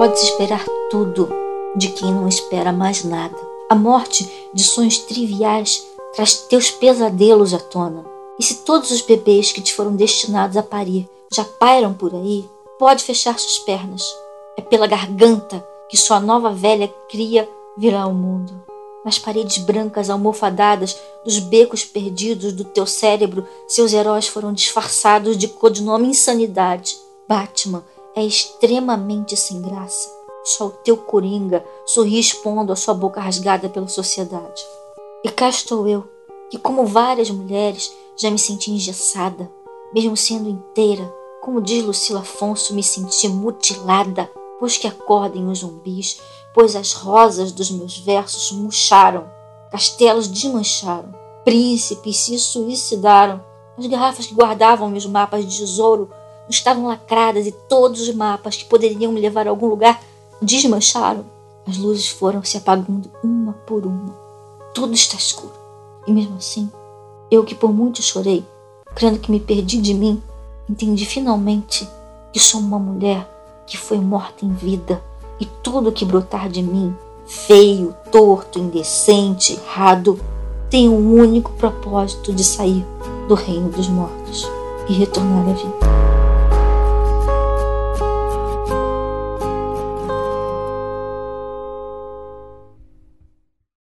Pode-se esperar tudo de quem não espera mais nada. A morte de sonhos triviais traz teus pesadelos à tona. E se todos os bebês que te foram destinados a parir já pairam por aí, pode fechar suas pernas. É pela garganta que sua nova velha cria virá ao mundo. Nas paredes brancas almofadadas dos becos perdidos do teu cérebro, seus heróis foram disfarçados de codinome insanidade. Batman é extremamente sem graça. Só o teu coringa sorri expondo a sua boca rasgada pela sociedade. E cá estou eu, que como várias mulheres já me senti engessada, mesmo sendo inteira. Como diz Lucila Afonso, me senti mutilada, pois que acordem os zumbis, pois as rosas dos meus versos murcharam, castelos desmancharam, príncipes se suicidaram, as garrafas que guardavam meus mapas de tesouro estavam lacradas e todos os mapas que poderiam me levar a algum lugar desmancharam. As luzes foram se apagando uma por uma. Tudo está escuro. E mesmo assim, eu que por muito chorei, crendo que me perdi de mim, entendi finalmente que sou uma mulher que foi morta em vida e tudo que brotar de mim, feio, torto, indecente, errado, tem um único propósito de sair do reino dos mortos e retornar à vida.